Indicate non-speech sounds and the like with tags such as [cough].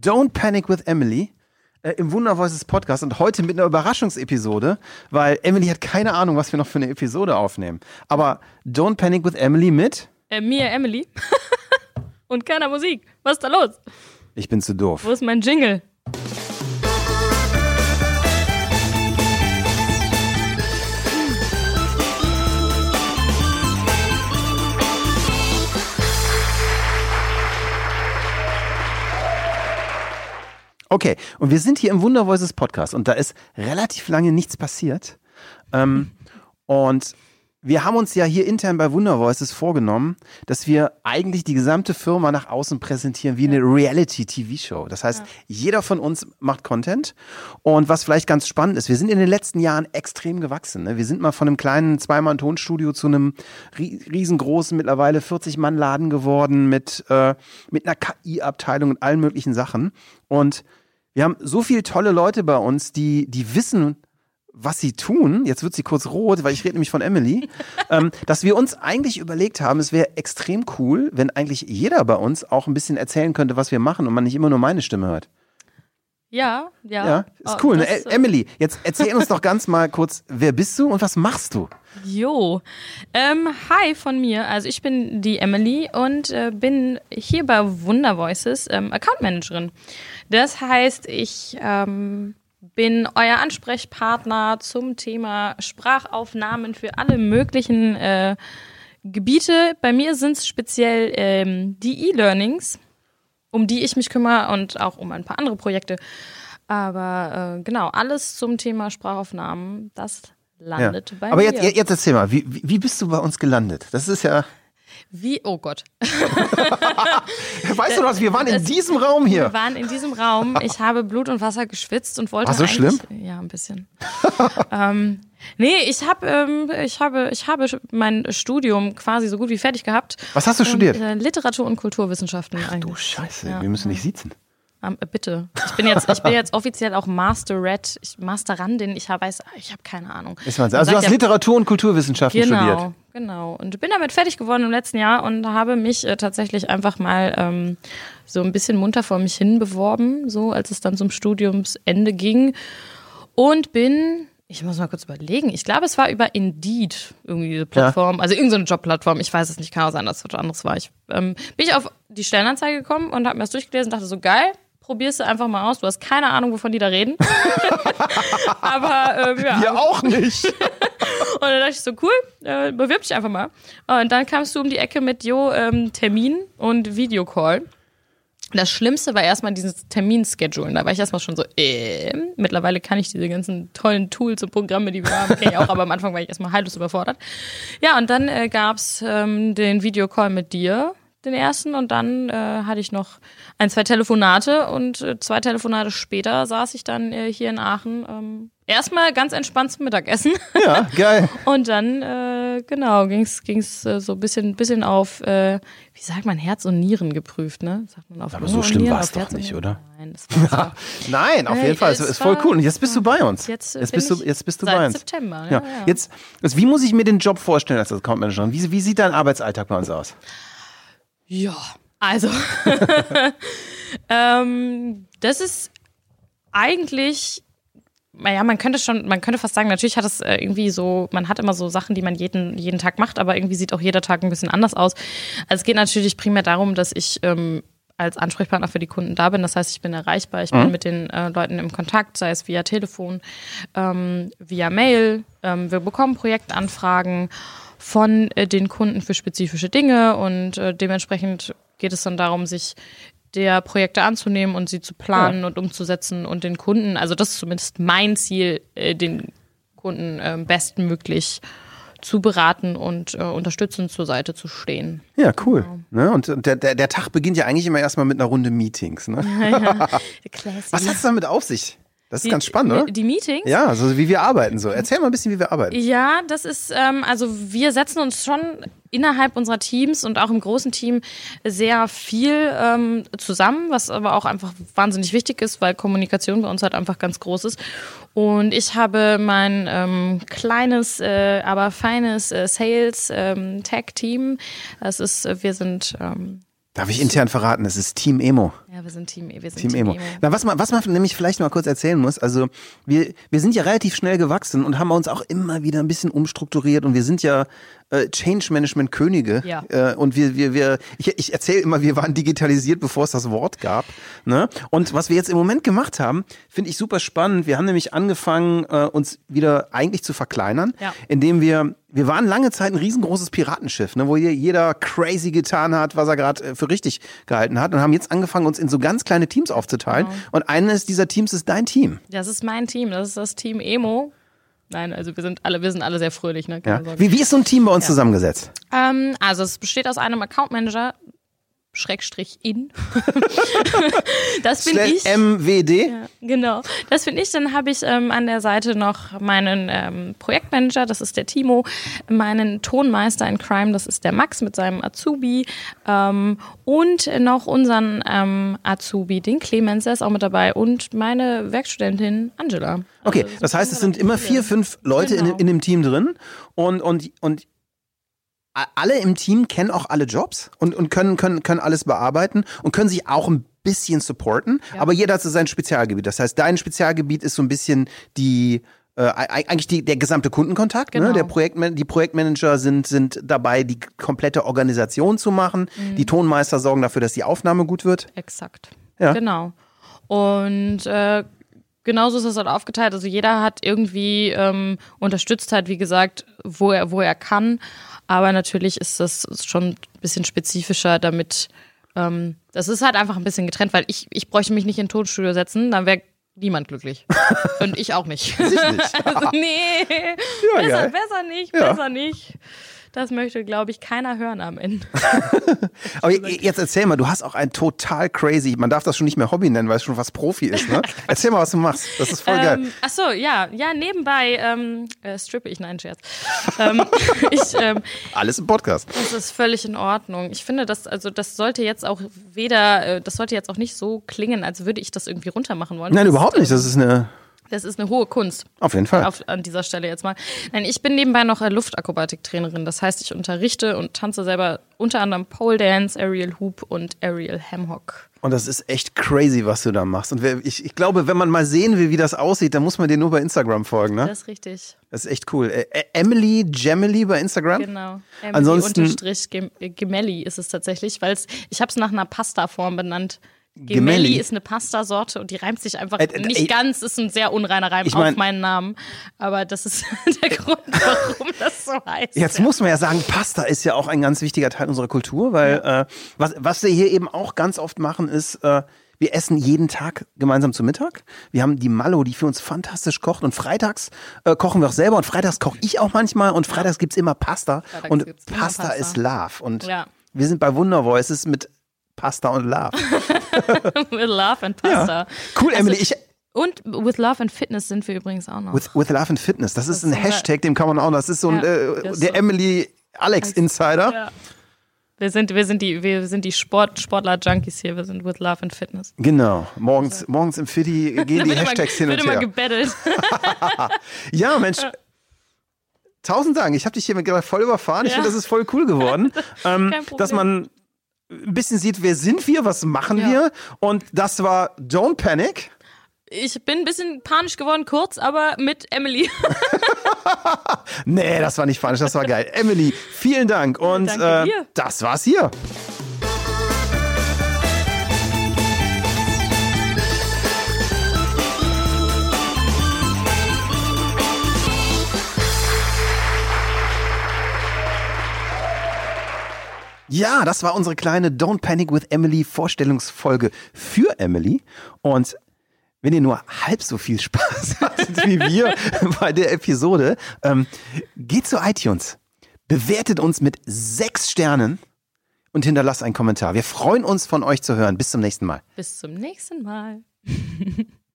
Don't Panic with Emily äh, im Wunder Voices Podcast und heute mit einer Überraschungsepisode, weil Emily hat keine Ahnung, was wir noch für eine Episode aufnehmen. Aber Don't Panic with Emily mit Äh, mir, Emily. [laughs] Und keiner Musik. Was ist da los? Ich bin zu doof. Wo ist mein Jingle? Okay, und wir sind hier im Wunder Voices Podcast und da ist relativ lange nichts passiert. Ähm, und wir haben uns ja hier intern bei Wunder Voices vorgenommen, dass wir eigentlich die gesamte Firma nach außen präsentieren wie eine Reality-TV-Show. Das heißt, jeder von uns macht Content. Und was vielleicht ganz spannend ist, wir sind in den letzten Jahren extrem gewachsen. Ne? Wir sind mal von einem kleinen Zweimann-Tonstudio zu einem rie- riesengroßen, mittlerweile 40-Mann-Laden geworden mit, äh, mit einer KI-Abteilung und allen möglichen Sachen. Und wir haben so viele tolle Leute bei uns, die, die wissen, was sie tun, jetzt wird sie kurz rot, weil ich rede nämlich von Emily, [laughs] ähm, dass wir uns eigentlich überlegt haben, es wäre extrem cool, wenn eigentlich jeder bei uns auch ein bisschen erzählen könnte, was wir machen und man nicht immer nur meine Stimme hört. Ja, ja. Ja, ist Oh, cool. Ne? das, Ä- Emily, jetzt erzähl uns doch ganz mal kurz, wer bist du und was machst du? Jo. Ähm, hi von mir. Also ich bin die Emily und äh, bin hier bei Wunder Voices ähm, Account Managerin. Das heißt, ich ähm, bin euer Ansprechpartner zum Thema Sprachaufnahmen für alle möglichen äh, Gebiete. Bei mir sind es speziell ähm, die E-Learnings, um die ich mich kümmere und auch um ein paar andere Projekte. Aber äh, genau, alles zum Thema Sprachaufnahmen, das landet bei Aber mir. jetzt, jetzt erzähl mal, wie, wie wie bist du bei uns gelandet? Das ist ja, Wie, oh Gott. [laughs] weißt du was, wir waren in diesem Raum Wir hier. waren in diesem Raum. Ich habe Blut und Wasser geschwitzt und wollte War so eigentlich, Ja, ein bisschen. [laughs] ähm, nee, ich habe, ähm, ich habe, ich habe mein Studium quasi so gut wie fertig gehabt. Was hast du studiert? Und, äh, Literatur und Kulturwissenschaften Du eigentlich. Scheiße, Ja. wir müssen nicht sitzen. Ähm, äh, bitte. Ich bin jetzt, ich bin jetzt offiziell auch Masterette, ich, Masterandin. Ich hab, weiß, ich habe keine Ahnung. Ist. Man Also du hast ja- Literatur und Kulturwissenschaften Genau, studiert. Genau. Und bin damit fertig geworden im letzten Jahr und habe mich äh, tatsächlich einfach mal ähm, so ein bisschen munter vor mich hin beworben, so als es dann zum Studiumsende ging. Und bin, ich muss mal kurz überlegen, ich glaube, es war über Indeed, irgendwie diese Plattform, also irgendeine Jobplattform, ich weiß es nicht, kann auch sein, dass es was anderes war. Ich ähm, bin ich auf die Stellenanzeige gekommen und habe mir das durchgelesen und dachte so, geil, probierst du einfach mal aus. Du hast keine Ahnung, wovon die da reden. [laughs] Aber ähm, ja, Wir auch nicht. [laughs] und dann dachte ich so, cool, äh, bewirb dich einfach mal. Und dann kamst du um die Ecke mit, jo, ähm, Termin und Videocall. Das Schlimmste war erstmal dieses Terminschedulen. Da war ich erstmal schon so, äh, mittlerweile kann ich diese ganzen tollen Tools und Programme, die wir haben, kenn ich auch, aber am Anfang war ich erstmal halblos überfordert. Ja, und dann äh, gab's ähm, den Videocall mit dir, den ersten, und dann äh, hatte ich noch ein, zwei Telefonate und äh, zwei Telefonate später saß ich dann äh, hier in Aachen. Ähm, erstmal ganz entspannt zum Mittagessen. Ja, [laughs] geil. Und dann, äh, genau, ging's ging's äh, so ein bisschen, bisschen auf, äh, wie sagt man, Herz und Nieren geprüft, ne? Sagt man auf Aber Lunge so schlimm war's auf doch Herz nicht, oder? Nein, das war Nein, auf Nee, jeden Fall. Es es ist voll war- cool. Und jetzt bist du bei uns. Jetzt, äh, jetzt bist du, jetzt bist du bei uns. September, ja, Ja. ja. Jetzt, jetzt, wie muss ich mir den Job vorstellen als Account Manager? Wie, wie sieht dein Arbeitsalltag bei uns aus? Ja, also, [laughs] ähm, das ist eigentlich, naja, man könnte schon, man könnte fast sagen, natürlich hat es äh, irgendwie so, man hat immer so Sachen, die man jeden, jeden Tag macht, aber irgendwie sieht auch jeder Tag ein bisschen anders aus. Also es geht natürlich primär darum, dass ich ähm, als Ansprechpartner für die Kunden da bin. Das heißt, ich bin erreichbar, ich bin mit den äh, Leuten im Kontakt, sei es via Telefon, ähm, via Mail. Ähm, wir bekommen Projektanfragen von äh, den Kunden für spezifische Dinge und äh, dementsprechend geht es dann darum, sich der Projekte anzunehmen und sie zu planen und umzusetzen und den Kunden, also das ist zumindest mein Ziel, äh, den Kunden äh, bestmöglich zu beraten und äh, unterstützend zur Seite zu stehen. Ja, cool. Ne? Und der, der, der Tag beginnt ja eigentlich immer erstmal mit einer Runde Meetings. Ne? [laughs] [laughs] Was hat es damit auf sich? Das ist Die- ganz spannend, oder? Die Meetings? Ja, also wie wir arbeiten so. Erzähl mal ein bisschen, wie wir arbeiten. Ja, das ist, ähm, also wir setzen uns schon innerhalb unserer Teams und auch im großen Team sehr viel ähm, zusammen, was aber auch einfach wahnsinnig wichtig ist, weil Kommunikation bei uns halt einfach ganz groß ist. Und ich habe mein ähm, kleines, äh, aber feines äh, Sales-Tech-Team. das ist, äh, wir sind ähm, Darf ich intern verraten, es ist Team Emo. ja, wir sind Team, wir sind Team, Emo. Na, was man, was man nämlich vielleicht mal kurz erzählen muss, also wir, wir sind ja relativ schnell gewachsen und haben uns auch immer wieder ein bisschen umstrukturiert und wir sind ja äh, Change Management Könige. Ja. Äh, und wir, wir, wir, ich, ich erzähle immer, wir waren digitalisiert, bevor es das Wort gab. Ne? Und was wir jetzt im Moment gemacht haben, finde ich super spannend. Wir haben nämlich angefangen, äh, uns wieder eigentlich zu verkleinern, Ja. indem wir wir waren lange Zeit ein riesengroßes Piratenschiff, ne, wo hier jeder crazy getan hat, was er gerade für richtig gehalten hat und haben jetzt angefangen, uns in so ganz kleine Teams aufzuteilen. Genau. Und eines dieser Teams ist dein Team. Das ist mein Team, das ist das Team Emo. Nein, also wir sind alle, wir sind alle sehr fröhlich, ne? Ja. Wie, wie ist so ein Team bei uns zusammengesetzt? Ähm, also es besteht aus einem Account Manager, Schrägstrich in. [laughs] das bin ich. MWD. Ja, genau, das bin ich. Dann habe ich ähm, an der Seite noch meinen ähm, Projektmanager, das ist der Timo, meinen Tonmeister in Crime, das ist der Max mit seinem Azubi ähm, und noch unseren ähm, Azubi, den Clemens, der ist auch mit dabei und meine Werkstudentin Angela. Okay, Also, das heißt, es sind immer vier, fünf Leute in, Genau. in dem Team drin und, und, und alle im Team kennen auch alle Jobs und, und können, können, können alles bearbeiten und können sich auch ein bisschen supporten, Ja. aber jeder hat so sein Spezialgebiet. Das heißt, dein Spezialgebiet ist so ein bisschen die äh, eig- eigentlich die, der gesamte Kundenkontakt. Ne? Genau. Der Projektman die Projektmanager sind, sind dabei, die komplette Organisation zu machen. Mhm. Die Tonmeister sorgen dafür, dass die Aufnahme gut wird. Exakt. Ja. Genau. Und äh, genauso ist das halt aufgeteilt. Also jeder hat irgendwie ähm, unterstützt halt, wie gesagt, wo er, wo er kann. Aber natürlich ist das schon ein bisschen spezifischer, damit ähm, das ist halt einfach ein bisschen getrennt, weil ich, ich bräuchte mich nicht in ein Tonstudio setzen, dann wäre niemand glücklich. [laughs] Und ich auch nicht. nicht. [laughs] also, nee, Ja, besser, besser nicht, Ja. besser nicht. Das möchte, glaube ich, keiner hören am Ende. [laughs] Aber jetzt erzähl mal, du hast auch ein total crazy, man darf das schon nicht mehr Hobby nennen, weil es schon fast Profi ist, ne? [laughs] erzähl mal, was du machst. Das ist voll geil. Ähm, ach so, ja, ja, nebenbei ähm, äh, strippe ich, nein, Scherz. ähm, [laughs] ich, ähm, Alles im Podcast. das ist völlig in Ordnung. Ich finde, das, also das sollte jetzt auch weder, äh, das sollte jetzt auch nicht so klingen, als würde ich das irgendwie runtermachen wollen. Nein, überhaupt nicht. Das ist eine, Das ist eine hohe Kunst. auf jeden Fall. Auf, an dieser Stelle jetzt mal. Nein, ich bin nebenbei noch äh, Luftakrobatiktrainerin. Das heißt, ich unterrichte und tanze selber unter anderem Pole Dance, Aerial Hoop und Aerial Hamhock. Und das ist echt crazy, was du da machst. Und ich, ich glaube, wenn man mal sehen will, wie das aussieht, dann muss man dir nur bei Instagram folgen, ne? Das ist richtig. Das ist echt cool. Äh, Emily Gemily bei Instagram? Genau. Emily Ansonsten- unterstrich Gemelli ist es tatsächlich, weil ich habe es nach einer Pastaform benannt. Gemelli? Ist eine Pastasorte und die reimt sich einfach Äh, äh, nicht ey. ganz, ist ein sehr unreiner Reim Ich mein- auf meinen Namen. Aber das ist [laughs] der Grund, warum das so heißt. Jetzt ja. muss man ja sagen, Pasta ist ja auch ein ganz wichtiger Teil unserer Kultur, weil äh, was, was wir hier eben auch ganz oft machen, ist, äh, wir essen jeden Tag gemeinsam zu Mittag. Wir haben die Mallo, die für uns fantastisch kocht und freitags äh, kochen wir auch selber und freitags koche ich auch manchmal und freitags gibt's immer Pasta Freitags und gibt's immer Pasta, Pasta. ist Love und Ja. wir sind bei Wonder Voices mit Pasta und Love. [laughs] With Love and Pasta. Cool, Also- Emily. Ich, Und With Love and Fitness sind wir übrigens auch noch. with, with Love and Fitness, das ist ist ein Hashtag, dem kann man auch, das ist so ein, Ja, äh, das der so- Emily Alex Insider. ja. Wir sind, wir sind die, wir sind die Sport, Sportler-Junkies hier. Wir sind With Love and Fitness. Genau, morgens, morgens im Fitti gehen [laughs] die Wird immer- Hashtags hin wird und immer her. gebettelt. [laughs] Ja, Mensch. Tausend Dank. Ich habe dich hier mit gerade voll überfahren. Ich Ja. finde, das ist voll cool geworden. ähm, dass man ein bisschen sieht, wer sind wir, was machen Ja. wir. Und das war Don't Panic. Ich bin ein bisschen panisch geworden, kurz, aber mit Emily. [laughs] Nee, das war nicht panisch, das war geil. Emily, vielen Dank. Und äh, das war's hier. Ja, das war unsere kleine Don't Panic with Emily Vorstellungsfolge für Emily. Und wenn ihr nur halb so viel [laughs] Spaß hattet wie wir [laughs] bei der Episode, ähm, geht zu iTunes, bewertet uns mit sechs Sternen und hinterlasst einen Kommentar. Wir freuen uns von euch zu hören. Bis zum nächsten Mal. Bis zum nächsten Mal. [laughs]